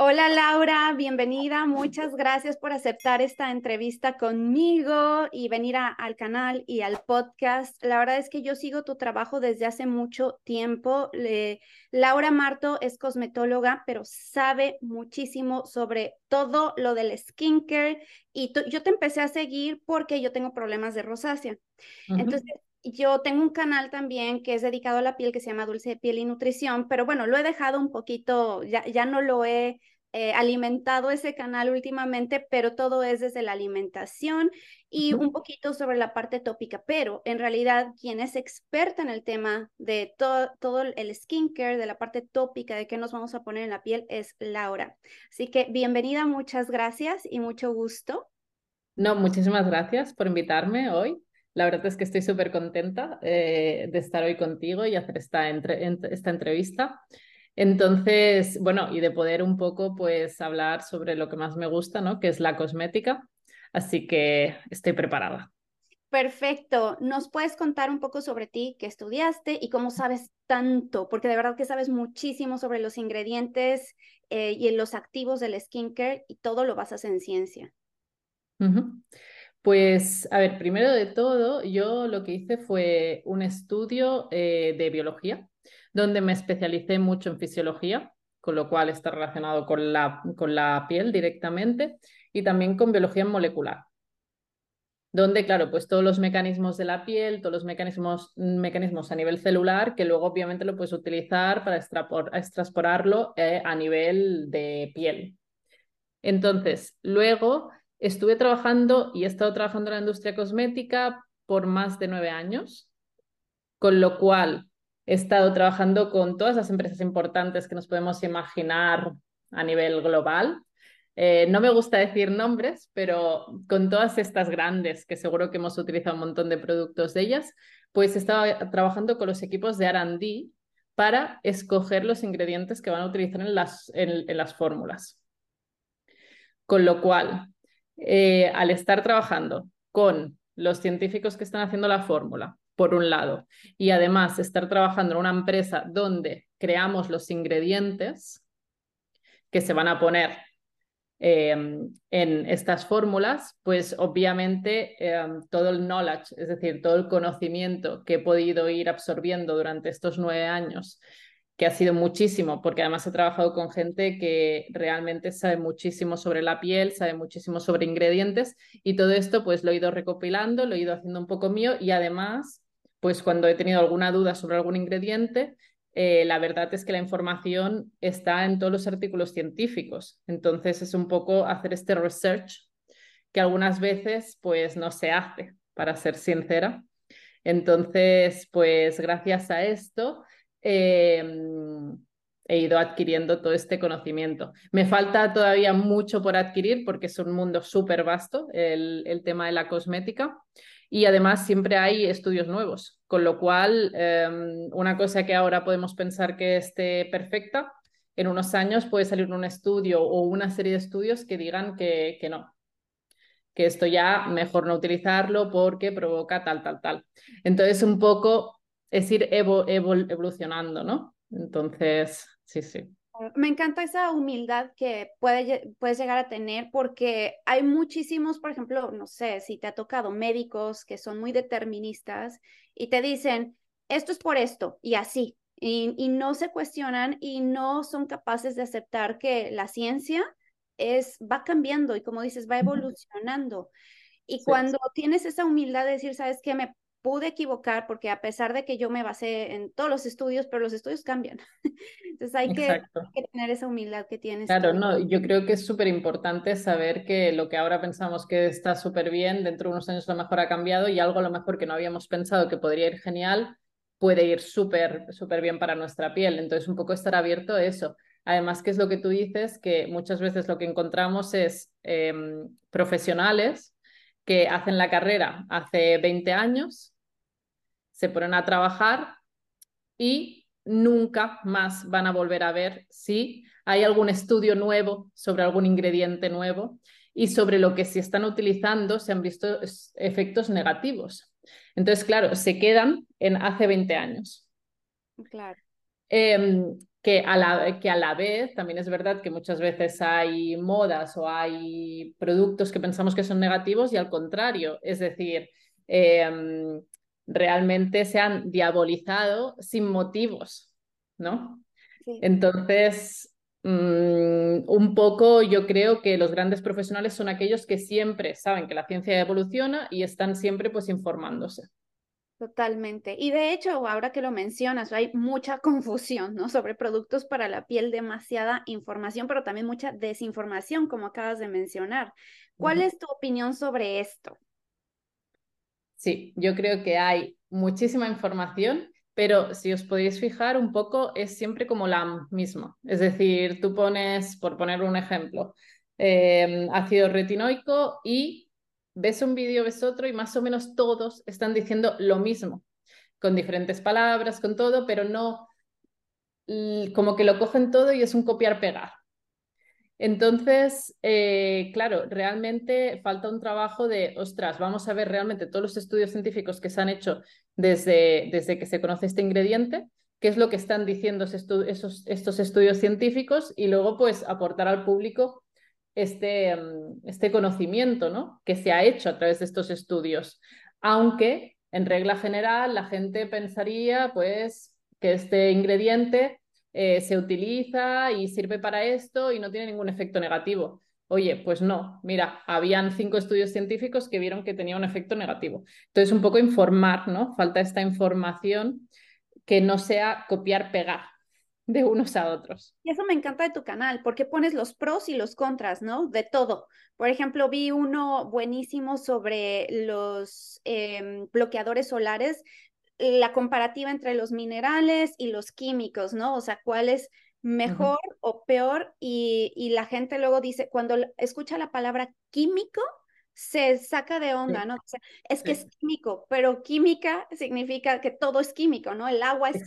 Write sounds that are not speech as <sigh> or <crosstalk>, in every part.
Hola Laura, bienvenida. Muchas gracias por aceptar esta entrevista conmigo y venir al canal y al podcast. La verdad es que yo sigo tu trabajo desde hace mucho tiempo. Laura Marto es cosmetóloga, pero sabe muchísimo sobre todo lo del skincare y yo te empecé a seguir porque yo tengo problemas de rosácea. Entonces, yo tengo un canal también que es dedicado a la piel que se llama Dulce de Piel y Nutrición, pero bueno, lo he dejado un poquito, ya, ya no lo he eh, alimentado ese canal últimamente, pero todo es desde la alimentación y un poquito sobre la parte tópica, pero en realidad quien es experta en el tema de todo el skincare, de la parte tópica, de qué nos vamos a poner en la piel, es Laura. Así que bienvenida, muchas gracias y mucho gusto. No, muchísimas gracias por invitarme hoy. La verdad es que estoy súper contenta eh, de estar hoy contigo y hacer esta, esta entrevista. Entonces, bueno, y de poder un poco pues hablar sobre lo que más me gusta, ¿no? Que es la cosmética. Así que estoy preparada. Perfecto. ¿Nos puedes contar un poco sobre ti, qué estudiaste y cómo sabes tanto? Porque de verdad que sabes muchísimo sobre los ingredientes eh, y los activos del skincare y todo lo basas en ciencia. Pues, a ver, primero de todo, yo lo que hice fue un estudio eh, de biología, donde me especialicé mucho en fisiología, con lo cual está relacionado con la, con la piel directamente, y también con biología molecular, donde, claro, pues todos los mecanismos de la piel, todos los mecanismos, mecanismos a nivel celular, que luego obviamente lo puedes utilizar para extrasporarlo eh, a nivel de piel. Entonces, luego Estuve trabajando y he estado trabajando en la industria cosmética por más de nueve años, con lo cual he estado trabajando con todas las empresas importantes que nos podemos imaginar a nivel global. Eh, no me gusta decir nombres, pero con todas estas grandes, que seguro que hemos utilizado un montón de productos de ellas, pues he estado trabajando con los equipos de RD para escoger los ingredientes que van a utilizar en las, en las fórmulas. Con lo cual, eh, al estar trabajando con los científicos que están haciendo la fórmula, por un lado, y además estar trabajando en una empresa donde creamos los ingredientes que se van a poner em, en estas fórmulas, pues obviamente em, todo el knowledge, es decir, todo el conocimiento que he podido ir absorbiendo durante estos nueve años que ha sido muchísimo, porque además he trabajado con gente que realmente sabe muchísimo sobre la piel, sabe muchísimo sobre ingredientes y todo esto pues lo he ido recopilando, lo he ido haciendo un poco mío y además pues cuando he tenido alguna duda sobre algún ingrediente, eh, la verdad es que la información está en todos los artículos científicos. Entonces es un poco hacer este research que algunas veces pues no se hace, para ser sincera. Entonces, pues gracias a esto Em, he ido adquiriendo todo este conocimiento. Me falta todavía mucho por adquirir porque es un mundo súper vasto el, tema de la cosmética y además siempre hay estudios nuevos, con lo cual em, una cosa que ahora podemos pensar que esté perfecta, en unos años puede salir un estudio o una serie de estudios que digan que, que no, que esto ya mejor no utilizarlo porque provoca tal, tal, tal. Entonces, un poco es ir evolucionando, ¿no? Entonces, sí, sí. Me encanta esa humildad que puede, puedes llegar a tener porque hay muchísimos, por ejemplo, no sé, si te ha tocado médicos que son muy deterministas y te dicen, esto es por esto y así, y, y no se cuestionan y no son capaces de aceptar que la ciencia es, va cambiando y como dices, va evolucionando. Y cuando tienes esa humildad de decir, ¿sabes qué? Me pude equivocar porque a pesar de que yo me basé en todos los estudios, pero los estudios cambian. <laughs> Entonces hay que, tener esa humildad que tienes. Claro, no, yo creo que es súper importante saber que lo que ahora pensamos que está súper bien, dentro de unos años a lo mejor ha cambiado y algo a lo mejor que no habíamos pensado que podría ir genial, puede ir súper, súper bien para nuestra piel. Entonces un poco estar abierto a eso. Además, que es lo que tú dices, que muchas veces lo que encontramos es em, profesionales que hacen la carrera hace 20 años, se ponen a trabajar y nunca más van a volver a ver si hay algún estudio nuevo sobre algún ingrediente nuevo y sobre lo que se están utilizando se han visto efectos negativos. Entonces, claro, se quedan en hace 20 años. Claro. Em, que a, la, que a la vez también es verdad que muchas veces hay modas o hay productos que pensamos que son negativos y al contrario, es decir, em, realmente se han diabolizado sin motivos, ¿no? Entonces, mm, un poco yo creo que los grandes profesionales son aquellos que siempre saben que la ciencia evoluciona y están siempre pues informándose. Totalmente. Y de hecho, ahora que lo mencionas, hay mucha <laughs> confusión, ¿no? Sobre productos para la piel, demasiada información, pero también mucha desinformación, como acabas de mencionar. ¿Cuál es tu opinión sobre esto? Sí, yo creo que hay muchísima información, pero si os podéis fijar un poco, es siempre como la misma. Es decir, tú pones, por poner un ejemplo, em, ácido retinoico y ves un vídeo, ves otro y más o menos todos están diciendo lo mismo, con diferentes palabras, con todo, pero no como que lo cogen todo y es un copiar-pegar. Entonces, eh, claro, realmente falta un trabajo de, ostras, vamos a ver realmente todos los estudios científicos que se han hecho desde, desde que se conoce este ingrediente, qué es lo que están diciendo esos, estos estudios científicos y luego pues aportar al público este, este conocimiento ¿no? que se ha hecho a través de estos estudios. Aunque, en regla general, la gente pensaría pues, que este ingrediente eh, se utiliza y sirve para esto y no tiene ningún efecto negativo. Oye, pues no, mira, habían cinco estudios científicos que vieron que tenía un efecto negativo. Entonces, un poco informar, ¿no? Falta esta información que no sea copiar-pegar, de unos a otros. Y eso me encanta de tu canal, porque pones los pros y los contras, ¿no? De todo. Por ejemplo, vi uno buenísimo sobre los em, bloqueadores solares, la comparativa entre los minerales y los químicos, ¿no? O sea, cuál es mejor o peor. Y, y la gente luego dice, cuando escucha la palabra químico, se saca de onda, ¿no? es que es químico, pero química significa que todo es químico, ¿no? El agua es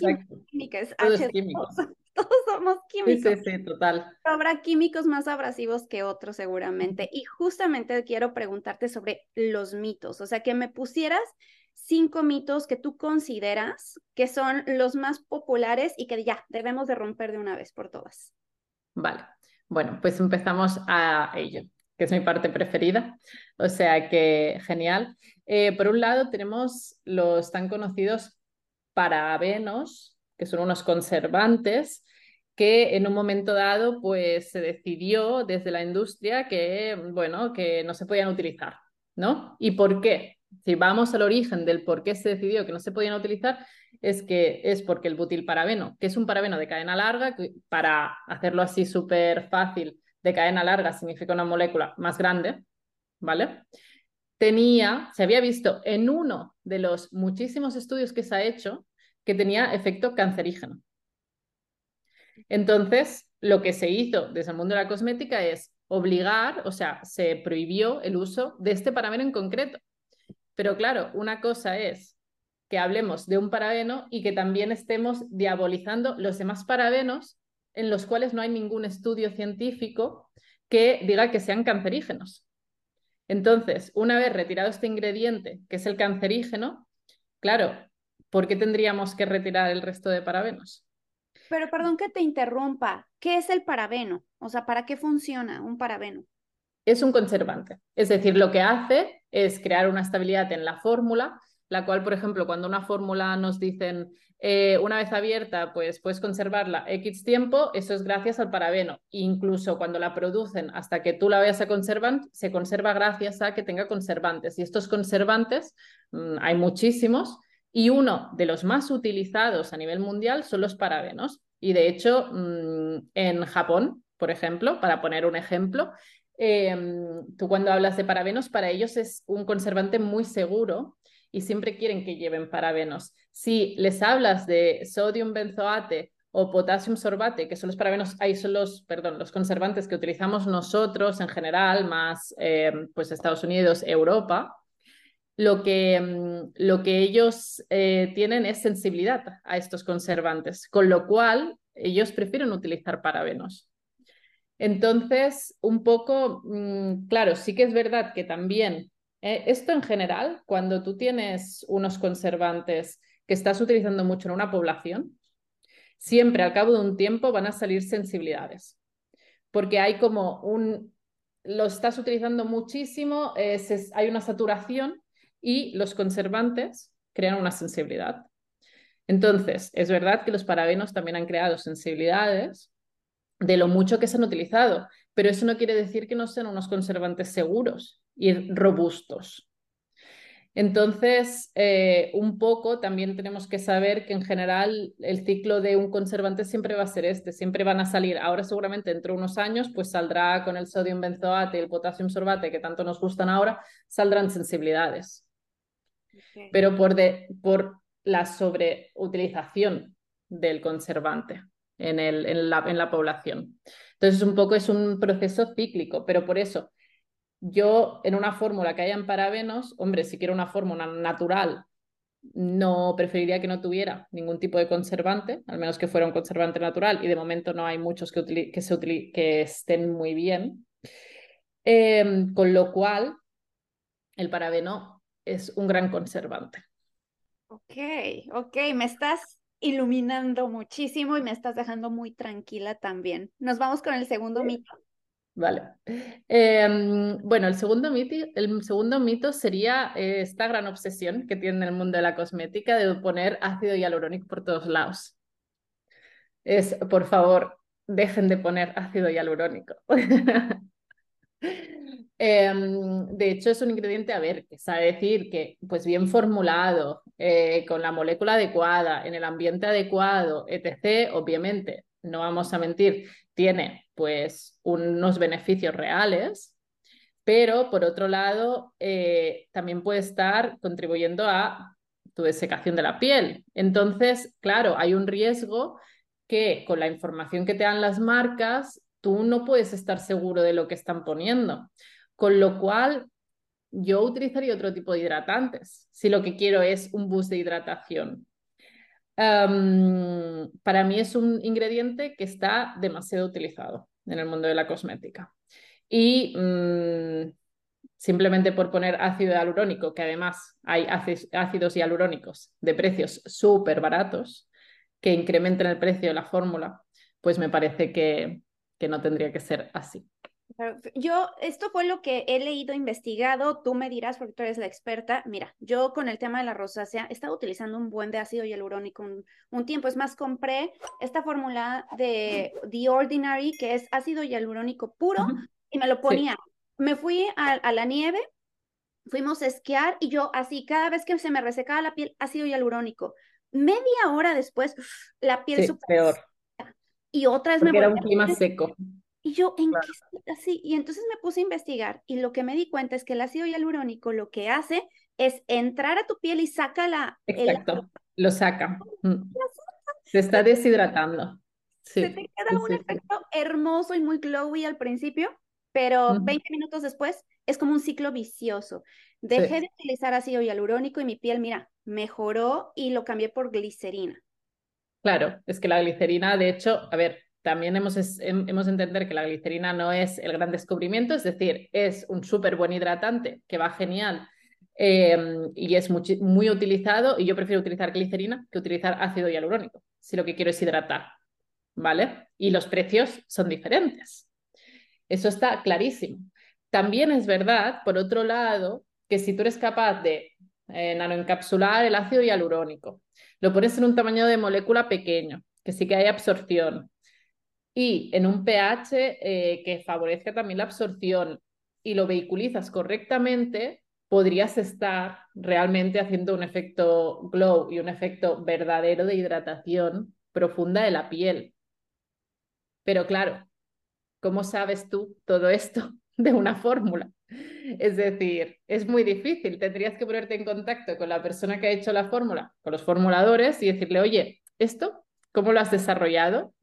química, es H. <laughs> Todos somos químicos. Sí, sí, total. Habrá químicos más abrasivos que otros seguramente. Y justamente quiero preguntarte sobre los mitos, o sea, que me pusieras cinco mitos que tú consideras que son los más populares y que ya debemos de romper de una vez por todas. Vale, bueno, pues empezamos a ello que es mi parte preferida. O sea que genial. Eh, por un lado tenemos los tan conocidos parabenos, que son unos conservantes que en un momento dado pues se decidió desde la industria que bueno, que no se podían utilizar, ¿no? ¿Y por qué? Si vamos al origen del por qué se decidió que no se podían utilizar, es que es porque el butilparabeno, que es un parabeno de cadena larga, para hacerlo así súper fácil, de cadena larga significa una molécula más grande, ¿vale? Tenía, se había visto en uno de los muchísimos estudios que se ha hecho que tenía efecto cancerígeno. Entonces, lo que se hizo desde el mundo de la cosmética es obligar, o sea, se prohibió el uso de este parabeno en concreto. Pero claro, una cosa es que hablemos de un parabeno y que también estemos diabolizando los demás parabenos en los cuales no hay ningún estudio científico que diga que sean cancerígenos. Entonces, una vez retirado este ingrediente, que es el cancerígeno, claro, ¿por qué tendríamos que retirar el resto de parabenos? Pero perdón que te interrumpa, ¿qué es el parabeno? O sea, ¿para qué funciona un parabeno? Es un conservante, es decir, lo que hace es crear una estabilidad en la fórmula, la cual, por ejemplo, cuando una fórmula nos dicen eh, una vez abierta, pues puedes conservarla X tiempo, eso es gracias al parabeno. Incluso cuando la producen hasta que tú la vayas a conservar, se conserva gracias a que tenga conservantes. Y estos conservantes mm, hay muchísimos y uno de los más utilizados a nivel mundial son los parabenos. Y de hecho, mm, en Japón, por ejemplo, para poner un ejemplo, em, tú cuando hablas de parabenos, para ellos es un conservante muy seguro y siempre quieren que lleven parabenos. Si les hablas de sodium benzoate o potassium sorbate, que son los parabenos, ahí son los, perdón, los conservantes que utilizamos nosotros en general, más eh, pues Estados Unidos, Europa, lo que, mm, lo que ellos eh, tienen es sensibilidad a estos conservantes, con lo cual ellos prefieren utilizar parabenos. Entonces, un poco, mm, claro, sí que es verdad que también eh, esto en general, cuando tú tienes unos conservantes que estás utilizando mucho en una población, siempre al cabo de un tiempo van a salir sensibilidades, porque hay como un, lo estás utilizando muchísimo, hay una saturación y los conservantes crean una sensibilidad. Entonces, es verdad que los parabenos también han creado sensibilidades de lo mucho que se han utilizado, pero eso no quiere decir que no sean unos conservantes seguros y robustos. Entonces, eh, un poco también tenemos que saber que en general el ciclo de un conservante siempre va a ser este, siempre van a salir. Ahora seguramente dentro de unos años, pues saldrá con el sodio benzoate y el potasio sorbate que tanto nos gustan ahora, saldrán sensibilidades. Pero por, de, por la sobreutilización del conservante en, el, en, la, en la población. Entonces, un poco es un proceso cíclico, pero por eso yo en una fórmula que hayan parabenos, hombre, si quiero una fórmula natural, no preferiría que no tuviera ningún tipo de conservante, al menos que fuera un conservante natural, y de momento no hay muchos que, que, se que estén muy bien. Em, con lo cual, el parabeno es un gran conservante. Ok, ok, me estás iluminando muchísimo y me estás dejando muy tranquila también. Nos vamos con el segundo mito. Vale. Em, bueno, el segundo, mito, el segundo mito sería eh, esta gran obsesión que tiene el mundo de la cosmética de poner ácido hialurónico por todos lados. Es, por favor, dejen de poner ácido hialurónico. <laughs> Em, de hecho, es un ingrediente, a ver, que sabe decir que, pues bien formulado, eh, con la molécula adecuada, en el ambiente adecuado, etc., obviamente, no vamos a mentir, tiene pues unos beneficios reales, pero por otro lado eh, también puede estar contribuyendo a tu desecación de la piel. Entonces, claro, hay un riesgo que con la información que te dan las marcas, tú no puedes estar seguro de lo que están poniendo. Con lo cual, yo utilizaría otro tipo de hidratantes, si lo que quiero es un boost de hidratación para mí es un ingrediente que está demasiado utilizado en el mundo de la cosmética. Y mm, simplemente por poner ácido hialurónico, que además hay ácidos hialurónicos de precios súper baratos que incrementen el precio de la fórmula, pues me parece que no tendría que ser así. Yo, esto fue lo que he leído, investigado, tú me dirás porque tú eres la experta. Mira, yo con el tema de la rosácea he estado utilizando un buen de ácido hialurónico un, un tiempo. Es más, compré esta fórmula de The Ordinary, que es ácido hialurónico puro, y me lo ponía. Me fui a, la nieve, fuimos a esquiar y yo así, cada vez que se me resecaba la piel, ácido hialurónico. Media hora después, la piel sí, peor. Y otra vez me era un clima seco. Y yo, ¿en qué así? Y entonces me puse a investigar y lo que me di cuenta es que el ácido hialurónico lo que hace es entrar a tu piel y saca la... Exacto, lo saca. Mm. Se está deshidratando. Se te queda un efecto hermoso y muy glowy al principio, pero 20 minutos después es como un ciclo vicioso. Dejé de utilizar ácido hialurónico y mi piel, mira, mejoró y lo cambié por glicerina. Claro, es que la glicerina, de hecho, a ver, también hemos, hemos de entender que la glicerina no es el gran descubrimiento, es decir, es un súper buen hidratante que va genial em, y es muy, muy, utilizado y yo prefiero utilizar glicerina que utilizar ácido hialurónico, si lo que quiero es hidratar, ¿vale? Y los precios son diferentes. Eso está clarísimo. También es verdad, por otro lado, que si tú eres capaz de eh, nanoencapsular el ácido hialurónico, lo pones en un tamaño de molécula pequeño, que sí que hay absorción, y en un pH eh, que favorezca también la absorción y lo vehiculizas correctamente, podrías estar realmente haciendo un efecto glow y un efecto verdadero de hidratación profunda de la piel. Pero claro, ¿cómo sabes tú todo esto <laughs> de una fórmula? Es decir, es muy difícil. Tendrías que ponerte en contacto con la persona que ha hecho la fórmula, con los formuladores y decirle, oye, ¿esto cómo lo has desarrollado?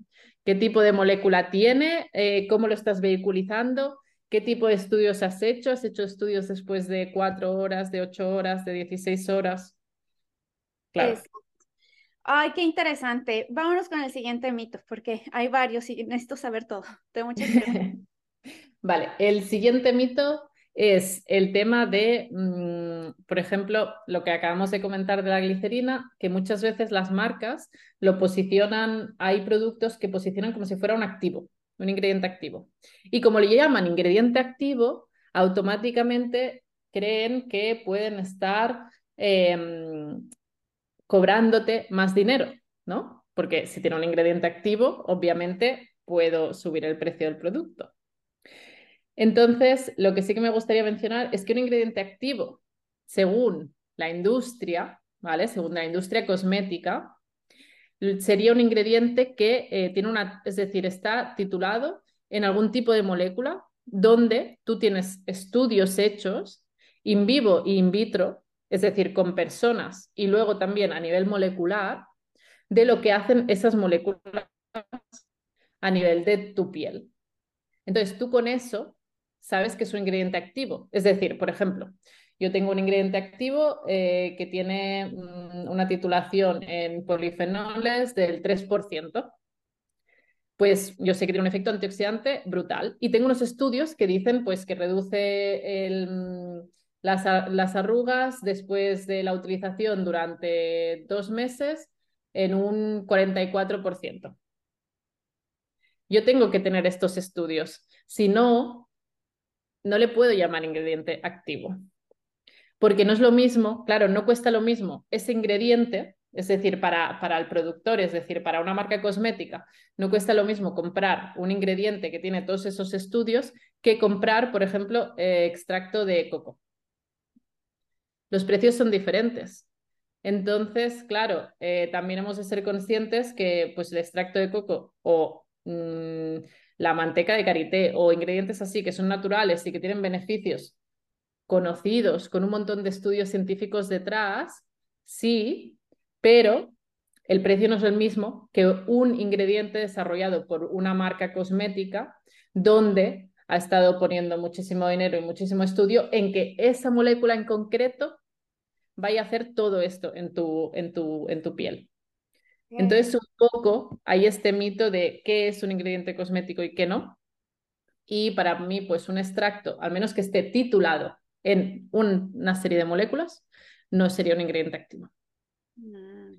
Qué tipo de molécula tiene, eh, cómo lo estás vehiculizando, qué tipo de estudios has hecho. ¿Has hecho estudios después de cuatro horas, de ocho horas, de dieciséis horas? Claro. Ay, qué interesante. Vámonos con el siguiente mito, porque hay varios y necesito saber todo. Tengo muchas <laughs> vale, el siguiente mito es el tema de, mm, por ejemplo, lo que acabamos de comentar de la glicerina, que muchas veces las marcas lo posicionan, hay productos que posicionan como si fuera un activo, un ingrediente activo. Y como le llaman ingrediente activo, automáticamente creen que pueden estar em, cobrándote más dinero, ¿no? Porque si tiene un ingrediente activo, obviamente puedo subir el precio del producto. Entonces, lo que sí que me gustaría mencionar es que un ingrediente activo, según la industria, ¿vale? Según la industria cosmética, sería un ingrediente que eh, tiene una, es decir, está titulado en algún tipo de molécula donde tú tienes estudios hechos in vivo e in vitro, es decir, con personas y luego también a nivel molecular, de lo que hacen esas moléculas a nivel de tu piel. Entonces, tú con eso sabes que es un ingrediente activo. Es decir, por ejemplo, yo tengo un ingrediente activo eh, que tiene mm, una titulación en polifenoles del 3%. Pues yo sé que tiene un efecto antioxidante brutal. Y tengo unos estudios que dicen pues, que reduce mm, las, las arrugas después de la utilización durante dos meses en un 44%. Yo tengo que tener estos estudios. Si no, no le puedo llamar ingrediente activo. Porque no es lo mismo, claro, no cuesta lo mismo ese ingrediente, es decir, para, para el productor, es decir, para una marca cosmética, no cuesta lo mismo comprar un ingrediente que tiene todos esos estudios que comprar, por ejemplo, eh, extracto de coco. Los precios son diferentes. Entonces, claro, eh, también hemos de ser conscientes que pues, el extracto de coco o mm, la manteca de karité o ingredientes así que son naturales y que tienen beneficios conocidos con un montón de estudios científicos detrás, sí, pero el precio no es el mismo que un ingrediente desarrollado por una marca cosmética donde ha estado poniendo muchísimo dinero y muchísimo estudio en que esa molécula en concreto vaya a hacer todo esto en tu, en tu, en tu piel. Entonces, un poco hay este mito de qué es un ingrediente cosmético y qué no. Y para mí, pues un extracto, al menos que esté titulado en una serie de moléculas, no sería un ingrediente activo. Mm,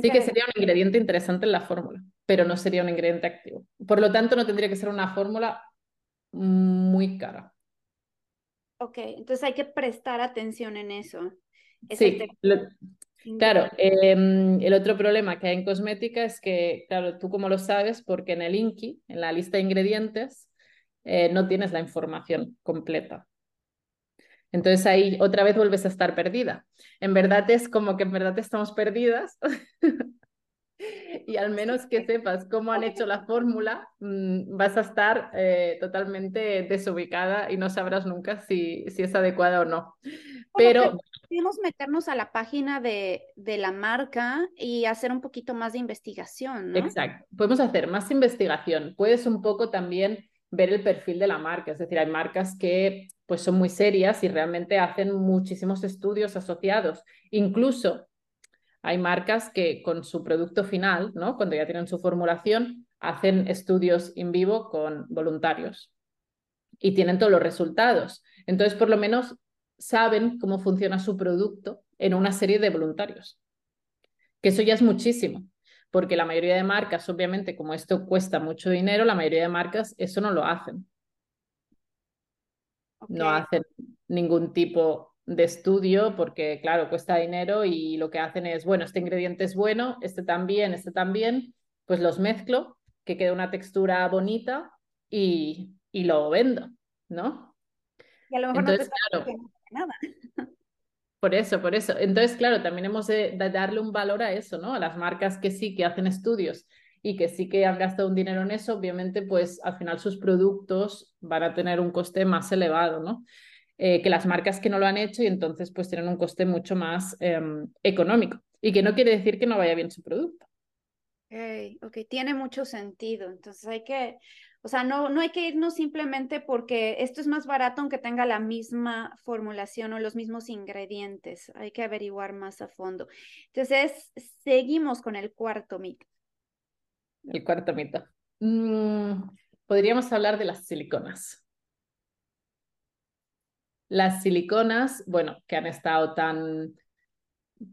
sí que sería un ingrediente interesante en la fórmula, pero no sería un ingrediente activo. Por lo tanto, no tendría que ser una fórmula muy cara. Ok, entonces hay que prestar atención en eso. sí, Claro, em, el otro problema que hay en cosmética es que, claro, tú como lo sabes, porque en el INKI, en la lista de ingredientes, eh, no tienes la información completa. Entonces ahí otra vez vuelves a estar perdida. En verdad es como que en verdad estamos perdidas <laughs> y al menos que sepas cómo han hecho la fórmula, mm, vas a estar eh, totalmente desubicada y no sabrás nunca si, si es adecuada o no. Pero podemos meternos a la página de, de, la marca y hacer un poquito más de investigación. Exacto. Podemos hacer más investigación. Puedes un poco también ver el perfil de la marca. Es decir, hay marcas que pues son muy serias y realmente hacen muchísimos estudios asociados. Incluso hay marcas que con su producto final, ¿no? Cuando ya tienen su formulación, hacen estudios en vivo con voluntarios y tienen todos los resultados. Entonces, por lo menos saben cómo funciona su producto en una serie de voluntarios. Que eso ya es muchísimo, porque la mayoría de marcas, obviamente, como esto cuesta mucho dinero, la mayoría de marcas eso no lo hacen. No hacen ningún tipo de estudio porque, claro, cuesta dinero y lo que hacen es, bueno, este ingrediente es bueno, este también, este también, pues los mezclo, que quede una textura bonita y, y lo vendo, ¿no? Y a lo mejor Entonces, no claro, nada. Por eso, por eso. Entonces, claro, también hemos de, darle un valor a eso, ¿no? A las marcas que sí, que hacen estudios y que sí que han gastado un dinero en eso, obviamente, pues al final sus productos van a tener un coste más elevado, ¿no? Eh, que las marcas que no lo han hecho y entonces pues tienen un coste mucho más em, económico. Y que no quiere decir que no vaya bien su producto. Ok, ok, tiene mucho sentido. Entonces hay que, o sea, no, no hay que irnos simplemente porque esto es más barato aunque tenga la misma formulación o los mismos ingredientes. Hay que averiguar más a fondo. Entonces, seguimos con el cuarto mito. El cuarto mito. Mm, podríamos hablar de las siliconas. las siliconas, bueno, que han estado tan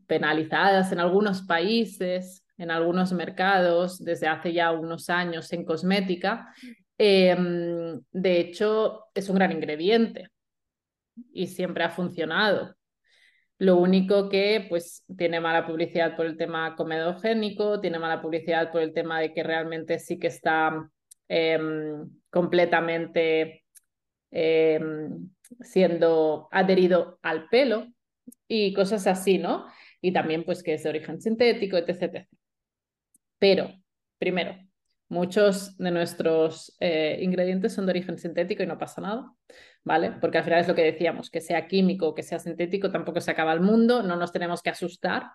penalizadas en algunos países, en algunos mercados, desde hace ya unos años en cosmética, em, de hecho es un gran ingrediente y siempre ha funcionado. Lo único que pues tiene mala publicidad por el tema comedogénico, tiene mala publicidad por el tema de que realmente sí que está em, completamente em, siendo adherido al pelo y cosas así, ¿no? Y también pues que es de origen sintético, etc. Pero, primero, muchos de nuestros eh, ingredientes son de origen sintético y no pasa nada, ¿vale? Porque al final es lo que decíamos, que sea químico o que sea sintético tampoco se acaba el mundo, no nos tenemos que asustar,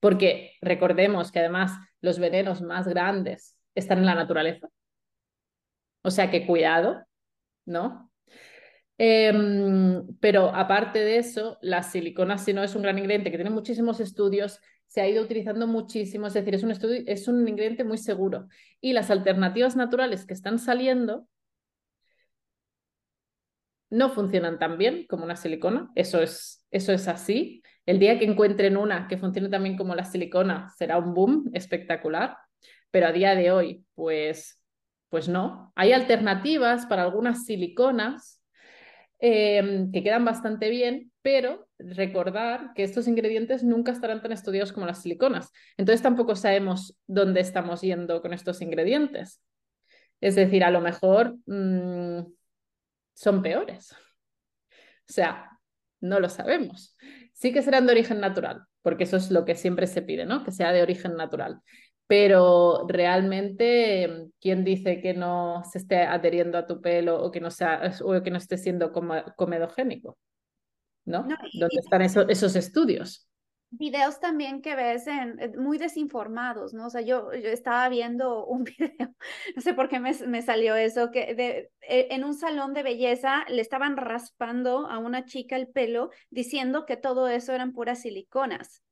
porque recordemos que además los venenos más grandes están en la naturaleza. O sea que cuidado, ¿no? Em, pero aparte de eso, las siliconas, si no es un gran ingrediente que tiene muchísimos estudios, se ha ido utilizando muchísimo, es decir, es un, es un ingrediente muy seguro. Y las alternativas naturales que están saliendo no funcionan tan bien como una silicona, eso es, eso es así. El día que encuentren una que funcione también como la silicona será un boom espectacular, pero a día de hoy, pues, pues no. Hay alternativas para algunas siliconas Em, que quedan bastante bien, pero recordar que estos ingredientes nunca estarán tan estudiados como las siliconas. Entonces tampoco sabemos dónde estamos yendo con estos ingredientes. Es decir, a lo mejor mm, son peores. O sea, no lo sabemos. Sí que serán de origen natural, porque eso es lo que siempre se pide, ¿no? Que sea de origen natural pero realmente, ¿quién dice que no se esté adheriendo a tu pelo o que no, sea, o que no esté siendo comedogénico? ¿No? ¿Dónde están esos, estudios? Videos también que ves en, muy desinformados, ¿no? O sea, yo, yo estaba viendo <laughs> un video, no sé por qué me, me salió eso, que de, e, en un salón de belleza le estaban raspando a una chica el pelo diciendo que todo eso eran puras siliconas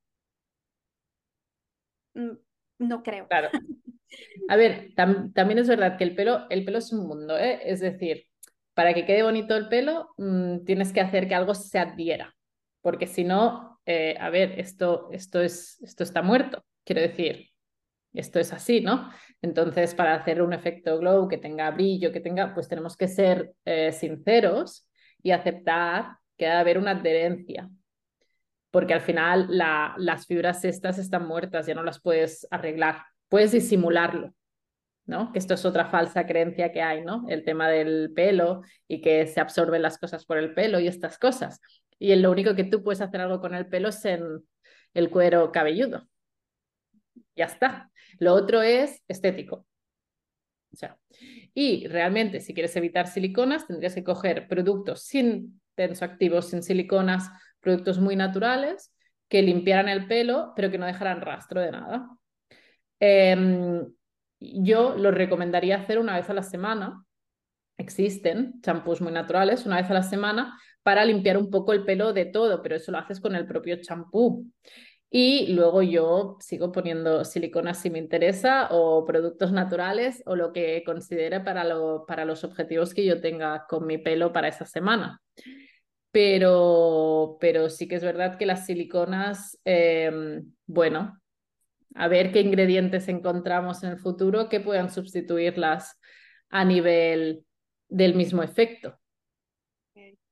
mm, no creo. Claro. <laughs> A ver, también es verdad que el pelo, el pelo es un mundo, ¿eh? Es decir, para que quede bonito el pelo, mm, tienes que hacer que algo se adhiera. Porque si no, eh, a ver, esto, esto, es, esto está muerto. Quiero decir, esto es así, ¿no? Entonces, para hacer un efecto glow que tenga brillo, que tenga, pues tenemos que ser eh, sinceros y aceptar que debe haber una adherencia porque al final las fibras estas están muertas, ya no las puedes arreglar, puedes disimularlo, ¿no? Que esto es otra falsa creencia que hay, ¿no? El tema del pelo y que se absorben las cosas por el pelo y estas cosas. Y lo único que tú puedes hacer algo con el pelo es en el cuero cabelludo. Ya está. Lo otro es estético. O sea, y realmente, si quieres evitar siliconas, tendrías que coger productos sin tensoactivos, sin siliconas, productos muy naturales que limpiaran el pelo, pero que no dejaran rastro de nada. Em, yo lo recomendaría hacer una vez a la semana. Existen champús muy naturales una vez a la semana para limpiar un poco el pelo de todo, pero eso lo haces con el propio champú. Y luego yo sigo poniendo silicona si me interesa o productos naturales o lo que considere para, para los objetivos que yo tenga con mi pelo para esa semana pero, pero sí que es verdad que las siliconas, em, bueno, a ver qué ingredientes encontramos en el futuro que puedan sustituirlas a nivel del mismo efecto.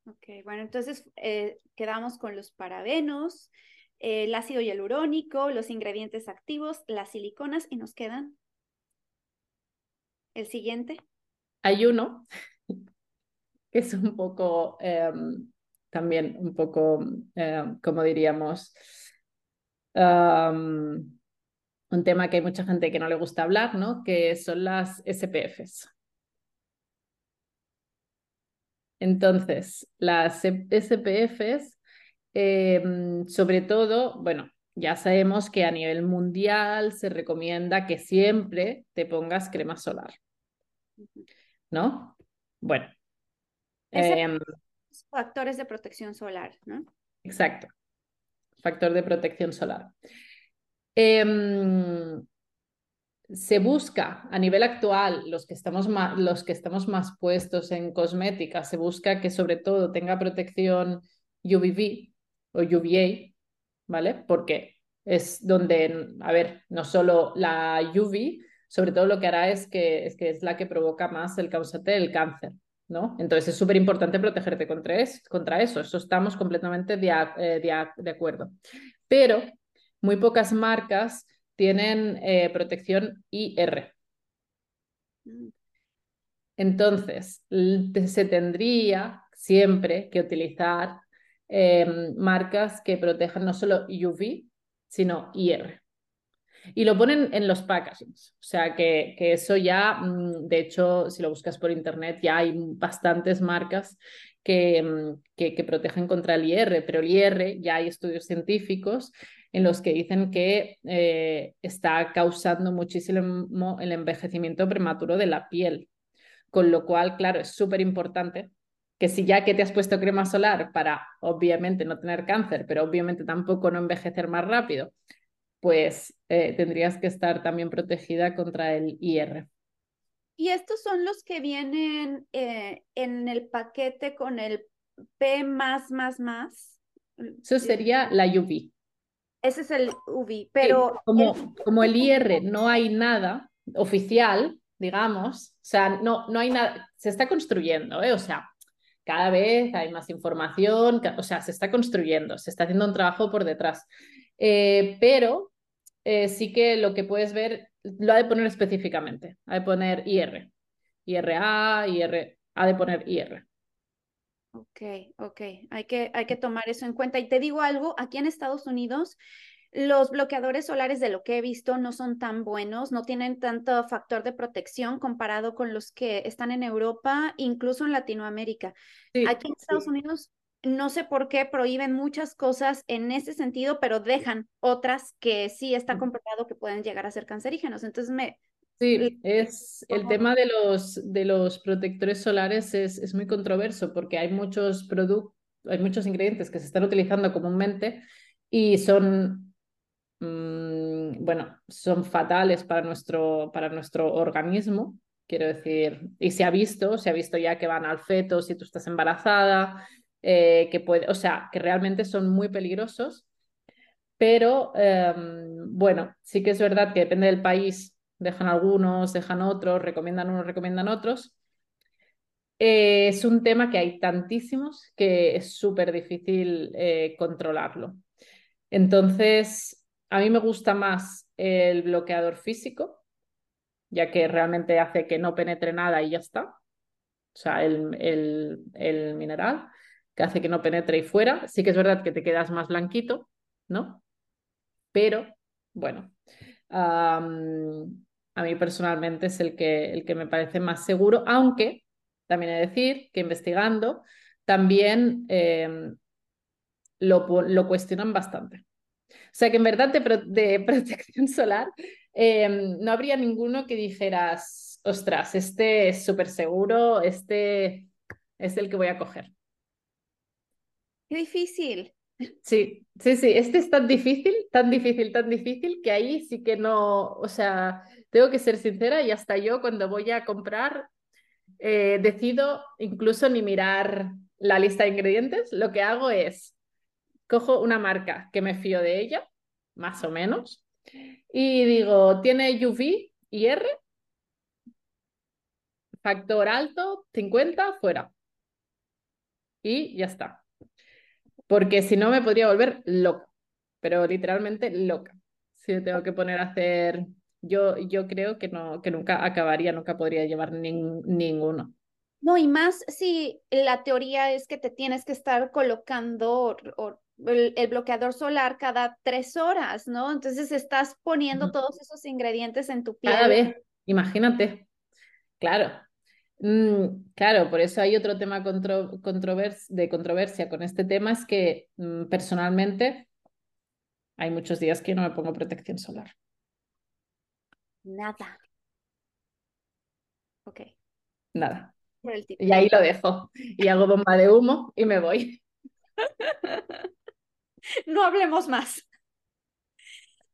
Ok, bueno, entonces eh, quedamos con los parabenos, el ácido hialurónico, los ingredientes activos, las siliconas y nos quedan el siguiente. Hay uno <laughs> que es un poco em, también un poco, eh, como diríamos, un tema que hay mucha gente que no le gusta hablar, ¿no? Que son las SPFs. Entonces, las SPFs, em, sobre todo, bueno, ya sabemos que a nivel mundial se recomienda que siempre te pongas crema solar, ¿no? Bueno. Factores de protección solar, ¿no? Exacto. Factor de protección solar. Em, se busca a nivel actual, los que, estamos más, los que estamos más puestos en cosmética, se busca que sobre todo tenga protección UVB o UVA, ¿vale? Porque es donde, a ver, no solo la UV, sobre todo lo que hará es que es, que es la que provoca más el causante del cáncer, ¿no? Entonces es súper importante protegerte contra, contra, eso, eso estamos completamente de, eh, de acuerdo. Pero muy pocas marcas tienen eh, protección IR. Mm. Entonces, se tendría siempre que utilizar em, marcas que protejan no solo UV, sino IR. Y lo ponen en los packagings. O sea que, eso ya, mm, de hecho, si lo buscas por internet, ya hay bastantes marcas que, mm, que, que protegen contra el IR, pero el IR ya hay estudios científicos en los que dicen que eh, está causando muchísimo el envejecimiento prematuro de la piel. Con lo cual, claro, es súper importante que si ya que te has puesto crema solar para obviamente no tener cáncer, pero obviamente tampoco no envejecer más rápido, pues eh, tendrías que estar también protegida contra el IR. Y estos son los que vienen eh, en el paquete con el P más, más, más. Eso sería la UV. Ese es el UV, pero... como, el... como el IR no hay nada oficial, digamos, o sea, no, no hay nada, se está construyendo, ¿eh? o sea, cada vez hay más información, o sea, se está construyendo, se está haciendo un trabajo por detrás, eh, pero eh, sí que lo que puedes ver lo ha de poner específicamente, ha de poner IR, IRA, IR, ha de poner IR. Ok, ok, hay que, hay que tomar eso en cuenta. Y te digo algo, aquí en Estados Unidos, los bloqueadores solares de lo que he visto no son tan buenos, no tienen tanto factor de protección comparado con los que están en Europa, incluso en Latinoamérica. aquí en Estados Unidos, no sé por qué prohíben muchas cosas en ese sentido, pero dejan otras que sí está comprobado que pueden llegar a ser cancerígenos. Entonces me, Sí, es el tema de los, de los protectores solares es, es muy controverso porque hay muchos productos, hay muchos ingredientes que se están utilizando comúnmente y son, mm, bueno, son fatales para nuestro, para nuestro organismo. Quiero decir, y se ha visto, se ha visto ya que van al feto si tú estás embarazada, eh, que puede, o sea, que realmente son muy peligrosos. Pero em, bueno, sí que es verdad que depende del país dejan algunos, dejan otros, recomiendan unos, recomiendan otros. Eh, es un tema que hay tantísimos que es súper difícil eh, controlarlo. Entonces, a mí me gusta más el bloqueador físico, ya que realmente hace que no penetre nada y ya está. O sea, el, el, mineral que hace que no penetre y fuera. Sí que es verdad que te quedas más blanquito, ¿no? Pero, bueno, a mí personalmente es el que, el que me parece más seguro, aunque también he de decir que investigando también em, lo, lo, cuestionan bastante. O sea que en verdad de, <laughs> protección solar em, no habría ninguno que dijeras, ostras, este es súper seguro, este es el que voy a coger. Qué difícil. Sí, sí, sí, este es tan difícil, tan difícil, tan difícil que ahí sí que no, o sea, tengo que ser sincera y hasta yo cuando voy a comprar eh, decido incluso ni mirar la lista de ingredientes, lo que hago es cojo una marca que me fío de ella, más o menos, y digo, tiene UV y R, factor alto, 50, fuera. Y ya está porque si no me podría volver loca, pero literalmente loca. Si tengo que poner a hacer, yo, yo creo que, no, que nunca acabaría, nunca podría llevar ninguno. No, y más si la teoría es que te tienes que estar colocando el, bloqueador solar cada tres horas, ¿no? Entonces estás poniendo todos esos ingredientes en tu piel. Cada vez, imagínate. Claro, Mm, claro, por eso hay otro tema de controversia con este tema, es que mm, personalmente hay muchos días que no me pongo protección solar. Nada. Ok. Nada. Y ahí lo dejo. Y hago bomba de humo y me voy. <laughs> no hablemos más.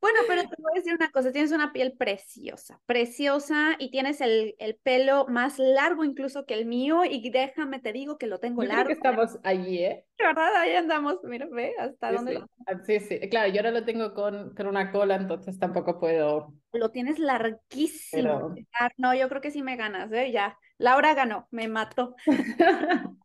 Bueno, pero te voy a decir una cosa, tienes una piel preciosa, preciosa y tienes el, el pelo más largo incluso que el mío y déjame, te digo que lo tengo Yo largo. creo que estamos allí, ¿eh? De <laughs> verdad, ahí andamos, mira, ve hasta Sí, dónde sí. lo... Ah, sí, sí. Claro, yo ahora lo tengo con, con una cola, entonces tampoco puedo, Lo tienes larguísimo. pero... No, yo creo que sí me ganas, ¿eh? Ya. Laura ganó, me mató. <laughs>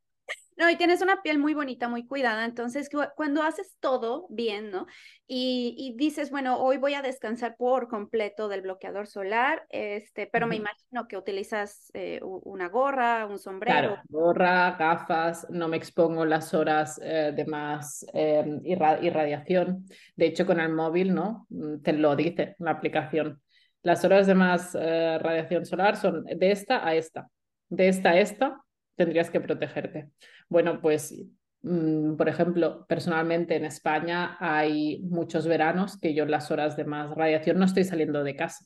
No, y tienes una piel muy bonita, muy cuidada, entonces cu- cuando haces todo bien, ¿no? Y, y dices, bueno, hoy voy a descansar por completo del bloqueador solar, este, pero me imagino que utilizas eh, una gorra, un sombrero. Claro, gorra, gafas, no me expongo las horas eh, de más eh, irra- irradiación. De hecho, con el móvil, ¿no? Mm, Te lo dice la aplicación. Las horas de más eh, radiación solar son de esta a esta. De esta a esta tendrías que protegerte. Bueno, pues, mm, por ejemplo, personalmente en España hay muchos veranos que yo en las horas de más radiación no estoy saliendo de casa.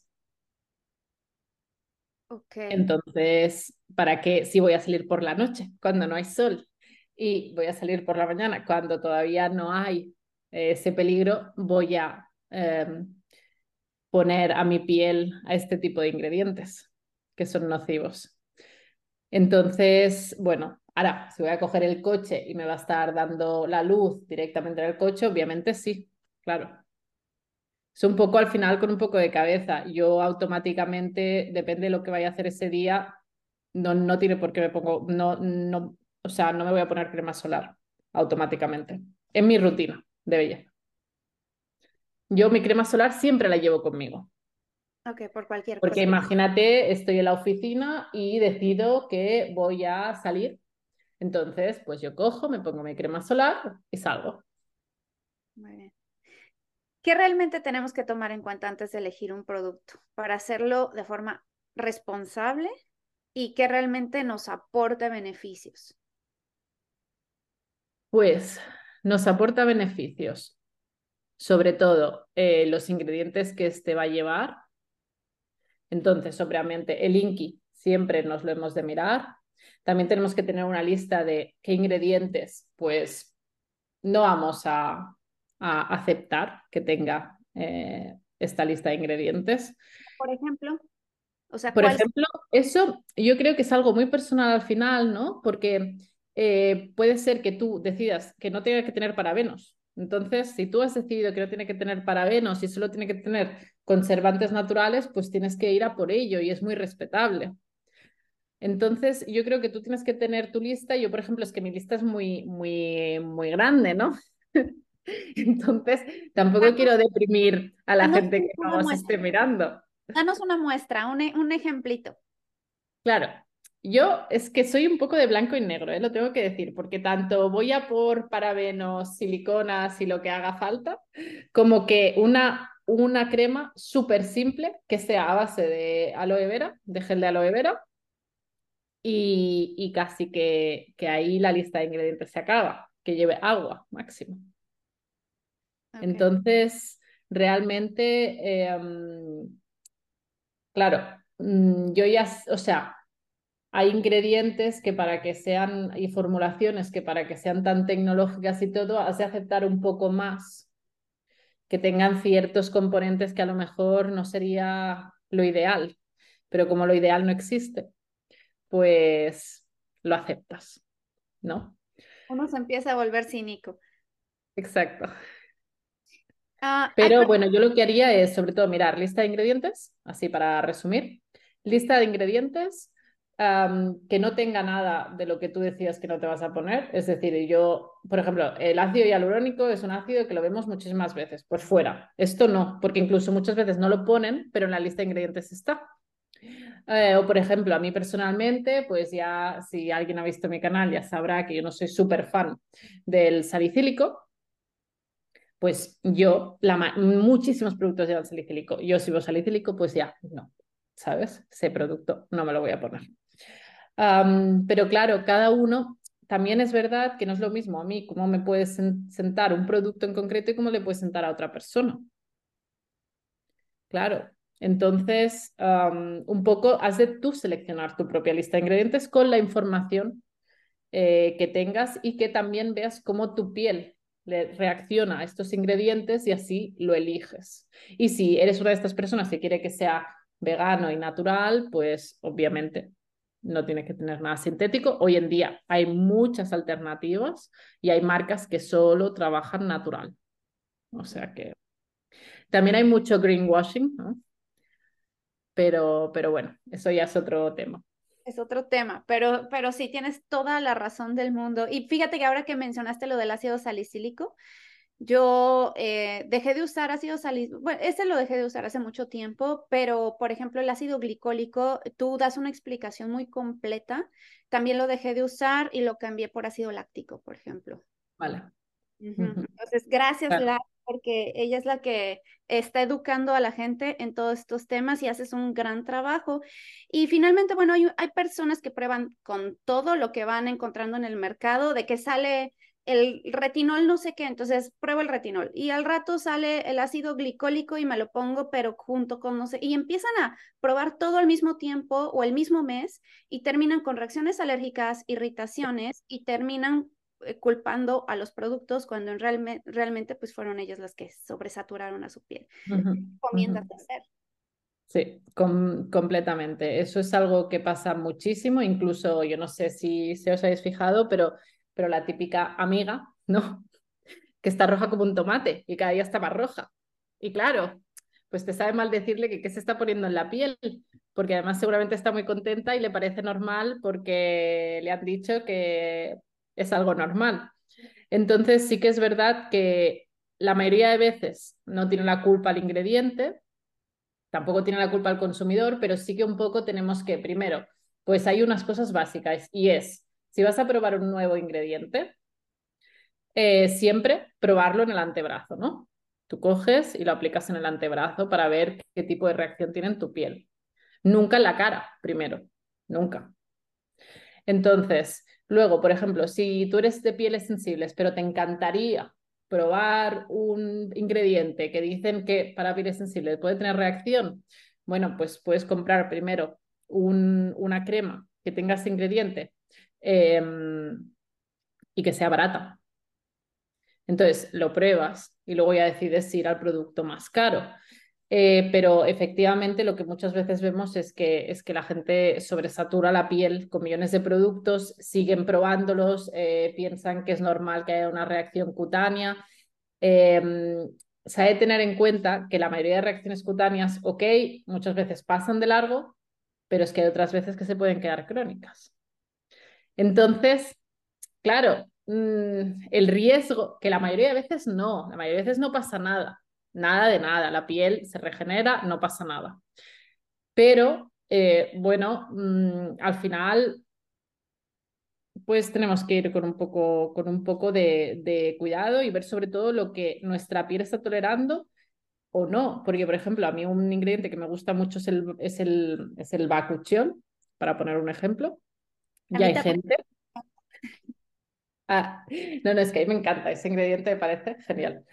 Ok. Entonces, ¿para qué si voy a salir por la noche cuando no hay sol? Y voy a salir por la mañana cuando todavía no hay ese peligro, voy a eh, poner a mi piel a este tipo de ingredientes que son nocivos. Entonces, bueno, ahora, si voy a coger el coche y me va a estar dando la luz directamente en el coche, obviamente sí, claro. Es un poco al final con un poco de cabeza. Yo automáticamente, depende de lo que vaya a hacer ese día, no, no tiene por qué me pongo, no, no, o sea, no me voy a poner crema solar automáticamente. En mi rutina de belleza. Yo mi crema solar siempre la llevo conmigo. Ok, por cualquier Porque cosa. imagínate, estoy en la oficina y decido que voy a salir. Entonces, pues yo cojo, me pongo mi crema solar y salgo. Muy bien. ¿Qué realmente tenemos que tomar en cuenta antes de elegir un producto para hacerlo de forma responsable y que realmente nos aporte beneficios? Pues nos aporta beneficios, sobre todo eh, los ingredientes que este va a llevar. Entonces, obviamente, el Inki siempre nos lo hemos de mirar. También tenemos que tener una lista de qué ingredientes, pues, no vamos a, a aceptar que tenga eh, esta lista de ingredientes. Por ejemplo, o sea, Por ¿cuál ejemplo, eso yo creo que es algo muy personal al final, ¿no? Porque eh, puede ser que tú decidas que no tenga que tener parabenos. Entonces, si tú has decidido que no tiene que tener parabenos y solo tiene que tener conservantes naturales, pues tienes que ir a por ello y es muy respetable. Entonces, yo creo que tú tienes que tener tu lista. Yo, por ejemplo, es que mi lista es muy, muy, muy grande, ¿no? <laughs> Entonces, tampoco Danos- quiero deprimir a la gente que nos esté mirando. Danos una muestra, un, un ejemplito. Claro, yo es que soy un poco de blanco y negro, ¿eh? Lo tengo que decir, porque tanto voy a por parabenos, siliconas y lo que haga falta, como que una, una crema súper simple que sea a base de aloe vera, de gel de aloe vera, y, y casi que, que ahí la lista de ingredientes se acaba, que lleve agua máximo. Entonces, realmente, eh, mm, claro, mm, yo ya, o sea, hay ingredientes que para que sean, y formulaciones que para que sean tan tecnológicas y todo, has de aceptar un poco más, que tengan ciertos componentes que a lo mejor no sería lo ideal, pero como lo ideal no existe, pues lo aceptas, ¿no? Uno se empieza a volver cínico. Exacto. Ah, Pero per- bueno, yo lo que haría es sobre todo mirar lista de ingredientes, así para resumir, lista de ingredientes que no tenga nada de lo que tú decías que no te vas a poner. Es decir, yo, por ejemplo, el ácido hialurónico es un ácido que lo vemos muchísimas veces, pues fuera. Esto no, porque incluso muchas veces no lo ponen, pero en la lista de ingredientes está. Eh, o por ejemplo, a mí personalmente, pues ya si alguien ha visto mi canal ya sabrá que yo no soy súper fan del salicílico, pues yo, la muchísimos productos llevan salicílico. Yo si veo salicílico, pues ya, no, ¿sabes? Ese producto no me lo voy a poner. Pero claro, cada uno, también es verdad que no es lo mismo a mí, cómo me puede sen- sentar un producto en concreto y cómo le puede sentar a otra persona. Claro. Entonces, un poco has de tú seleccionar tu propia lista de ingredientes con la información eh, que tengas y que también veas cómo tu piel le reacciona a estos ingredientes y así lo eliges. Y si eres una de estas personas que quiere que sea vegano y natural, pues obviamente no tiene que tener nada sintético. Hoy en día hay muchas alternativas y hay marcas que solo trabajan natural. O sea que también hay mucho greenwashing, ¿no? Pero, pero bueno, eso ya es otro tema. Es otro tema, pero, pero sí tienes toda la razón del mundo. Y fíjate que ahora que mencionaste lo del ácido salicílico, yo eh, dejé de usar ácido salicílico, bueno, ese lo dejé de usar hace mucho tiempo, pero por ejemplo el ácido glicólico, tú das una explicación muy completa, también lo dejé de usar y lo cambié por ácido láctico, por ejemplo. Vale. Entonces, gracias, claro. porque ella es la que está educando a la gente en todos estos temas y haces un gran trabajo. Y finalmente, bueno, hay, hay personas que prueban con todo lo que van encontrando en el mercado, de que sale el retinol no sé qué, entonces pruebo el retinol y al rato sale el ácido glicólico y me lo pongo, pero junto con no sé, y empiezan a probar todo al mismo tiempo o el mismo mes y terminan con reacciones alérgicas, irritaciones y terminan eh, culpando a los productos cuando en realmente, realmente pues fueron ellas las que sobresaturaron a su piel. Comienzas a hacer? Sí, completamente. Eso es algo que pasa muchísimo, incluso yo no sé si se os habéis fijado, pero pero la típica amiga, ¿no? <laughs> Que está roja como un tomate y cada día está más roja. Y claro, pues te sabe mal decirle que qué se está poniendo en la piel, porque además seguramente está muy contenta y le parece normal porque le han dicho que es algo normal. Entonces sí que es verdad que la mayoría de veces no tiene la culpa el ingrediente, tampoco tiene la culpa el consumidor, pero sí que un poco tenemos que, primero, pues hay unas cosas básicas y es si vas a probar un nuevo ingrediente, eh, siempre probarlo en el antebrazo, ¿no? Tú coges y lo aplicas en el antebrazo para ver qué tipo de reacción tiene en tu piel. Nunca en la cara, primero, nunca. Entonces, luego, por ejemplo, si tú eres de pieles sensibles, pero te encantaría probar un ingrediente que dicen que para pieles sensibles puede tener reacción, bueno, pues puedes comprar primero una crema que tenga ese ingrediente Em, y que sea barata. Entonces lo pruebas y luego ya decides ir al producto más caro. Eh, pero efectivamente lo que muchas veces vemos es que, es que la gente sobresatura la piel con millones de productos, siguen probándolos, eh, piensan que es normal que haya una reacción cutánea. Em, se ha de tener en cuenta que la mayoría de reacciones cutáneas, ok, muchas veces pasan de largo, pero es que hay otras veces que se pueden quedar crónicas. Entonces, claro, mm, el riesgo, que la mayoría de veces no, la mayoría de veces no pasa nada, nada de nada, la piel se regenera, no pasa nada. Pero, eh, bueno, mm, al final, pues tenemos que ir con un poco, con un poco de, cuidado y ver sobre todo lo que nuestra piel está tolerando o no. Porque, por ejemplo, a mí un ingrediente que me gusta mucho es el, es el, es el para poner un ejemplo. Ya hay gente. Ah, no, no, es que a mí me encanta ese ingrediente, me parece genial.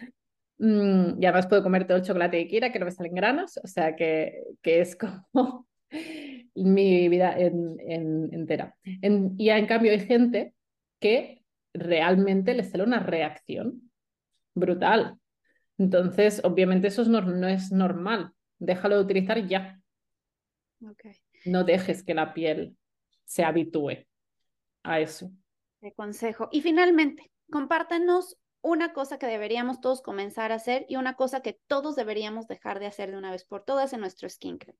Mm, y además puedo comer todo el chocolate que quiera, que no me salen granos, o sea que, que es como <laughs> mi vida en, entera. y en cambio hay gente que realmente le sale una reacción brutal. Entonces, obviamente eso no, no es normal. Déjalo de utilizar ya. No dejes que la piel se habitúe a eso. De consejo. Y finalmente, compártenos una cosa que deberíamos todos comenzar a hacer y una cosa que todos deberíamos dejar de hacer de una vez por todas en nuestro skincare.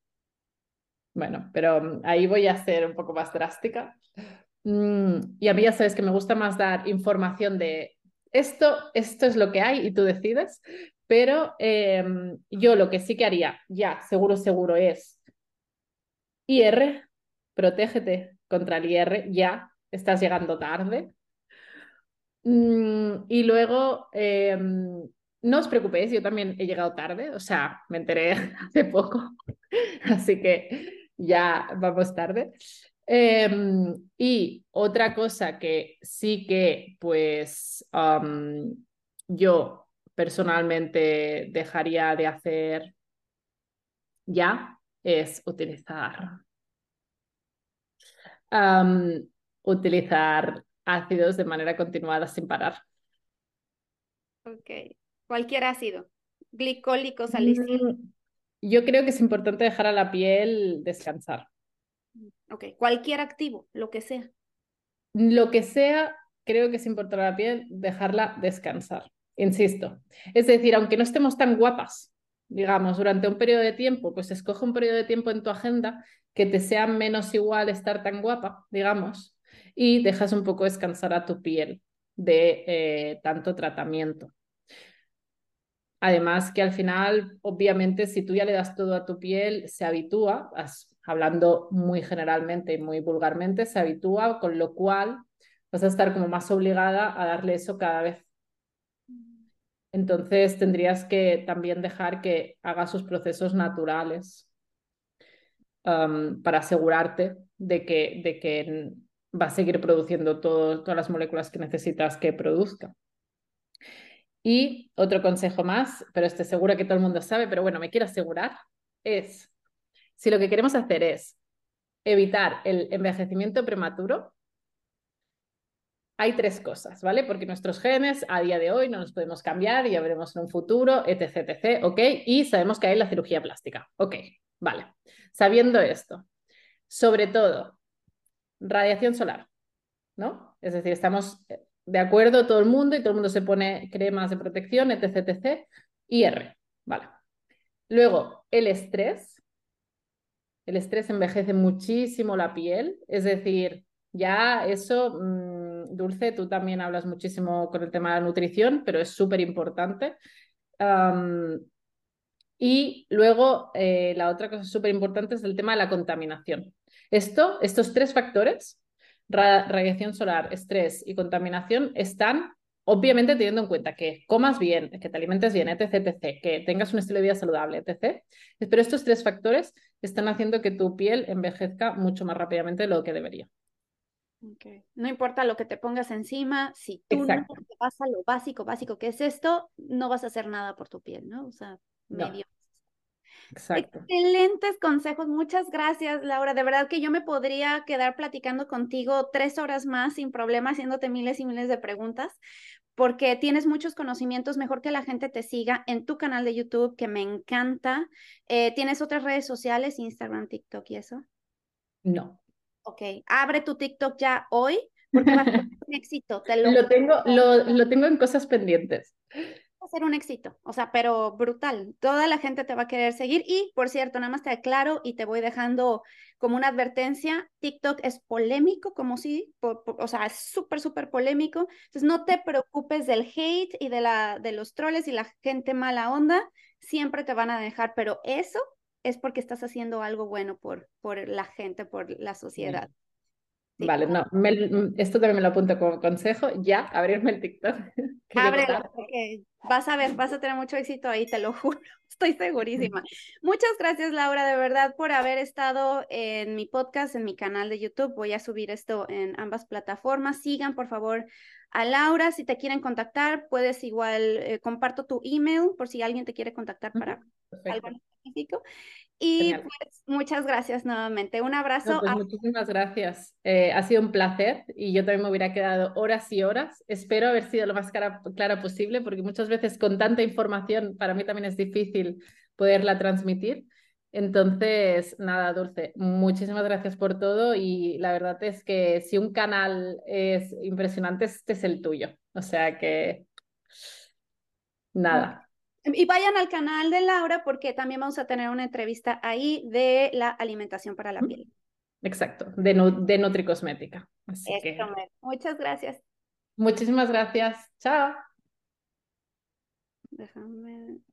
Bueno, pero mm, ahí voy a ser un poco más drástica. Mm, y a mí ya sabes que me gusta más dar información de esto, esto es lo que hay y tú decides, pero em, yo lo que sí que haría, ya, seguro, seguro, es IR, protégete contra el IR, ya, estás llegando tarde. Mm, y luego, em, no os preocupéis, yo también he llegado tarde, o sea, me enteré <laughs> hace poco, <laughs> así que ya vamos tarde. Em, y otra cosa que sí que, pues, yo personalmente dejaría de hacer ya es utilizar utilizar ácidos de manera continuada sin parar. Ok. Cualquier ácido, glicólico, salicílico. Mm, yo creo que es importante dejar a la piel descansar. Ok, cualquier activo, lo que sea. Lo que sea, creo que es importante a la piel dejarla descansar. Insisto. Es decir, aunque no estemos tan guapas, digamos, durante un periodo de tiempo, pues escoge un periodo de tiempo en tu agenda que te sea menos igual estar tan guapa, digamos, y dejas un poco descansar a tu piel de eh, tanto tratamiento. Además que al final, obviamente, si tú ya le das todo a tu piel, se habitúa, hablando muy generalmente y muy vulgarmente, se habitúa, con lo cual vas a estar como más obligada a darle eso cada vez. Entonces tendrías que también dejar que haga sus procesos naturales para asegurarte de que, de que va a seguir produciendo todas las moléculas que necesitas que produzca. Y otro consejo más, pero estoy segura que todo el mundo sabe, pero bueno, me quiero asegurar, es, si lo que queremos hacer es evitar el envejecimiento prematuro, hay tres cosas, ¿vale? Porque nuestros genes a día de hoy no los podemos cambiar, ya veremos en un futuro, etc, etc, ¿ok? Y sabemos que hay la cirugía plástica, ¿ok? Vale. Sabiendo esto, sobre todo, radiación solar, ¿no? Es decir, estamos de acuerdo todo el mundo y todo el mundo se pone cremas de protección, etc, etc. Y R, vale. Luego, el estrés. El estrés envejece muchísimo la piel, es decir, ya eso, mm, Dulce, tú también hablas muchísimo con el tema de la nutrición, pero es súper importante. y luego, eh, la otra cosa súper importante es el tema de la contaminación. Esto, estos tres factores radiación solar, estrés y contaminación están obviamente teniendo en cuenta que comas bien, que te alimentes bien, etc, etc, que tengas un estilo de vida saludable, etc. Pero estos tres factores están haciendo que tu piel envejezca mucho más rápidamente de lo que debería. No importa lo que te pongas encima, si tú no te pasa lo básico, básico que es esto, no vas a hacer nada por tu piel, ¿no? O sea, medio Exacto. Excelentes consejos. Muchas gracias, Laura. De verdad que yo me podría quedar platicando contigo tres horas más sin problema, haciéndote miles y miles de preguntas, porque tienes muchos conocimientos. Mejor que la gente te siga en tu canal de YouTube, que me encanta. Eh, ¿Tienes otras redes sociales, Instagram, TikTok y eso? No. Ok, abre tu TikTok ya hoy, porque va a ser un <laughs> éxito. Te lo, lo tengo, lo, lo tengo en cosas pendientes ser un éxito, o sea, pero brutal. Toda la gente te va a querer seguir y, por cierto, nada más te aclaro y te voy dejando como una advertencia, TikTok es polémico, como si, o sea, es súper, súper polémico. Entonces, no te preocupes del hate y de, la, de los troles y la gente mala onda, siempre te van a dejar, pero eso es porque estás haciendo algo bueno por, por la gente, por la sociedad. Vale, no, esto también me lo apunto como consejo, ya, abrirme el TikTok. <laughs> Ábrelo, porque vas a ver, vas a tener mucho éxito ahí, te lo <laughs> juro, estoy segurísima. <laughs> Muchas gracias, Laura, de verdad, por haber estado en mi podcast, en mi canal de YouTube. Voy a subir esto en ambas plataformas. Sigan, por favor, a Laura. Si te quieren contactar, puedes igual, eh, comparto tu email por si alguien te quiere contactar para algo específico. Y pues muchas gracias nuevamente. Un abrazo. Pues muchísimas gracias. Eh, ha sido un placer y yo también me hubiera quedado horas y horas. Espero haber sido lo más clara, clara posible porque muchas veces con tanta información para mí también es difícil poderla transmitir. Entonces, nada, Dulce, muchísimas gracias por todo y la verdad es que si un canal es impresionante, este es el tuyo. O sea que, nada. Y vayan al canal de Laura porque también vamos a tener una entrevista ahí de la alimentación para la piel. Exacto, de, de Nutricosmética. Así que... Muchas gracias. Muchísimas gracias. Chao. Déjame.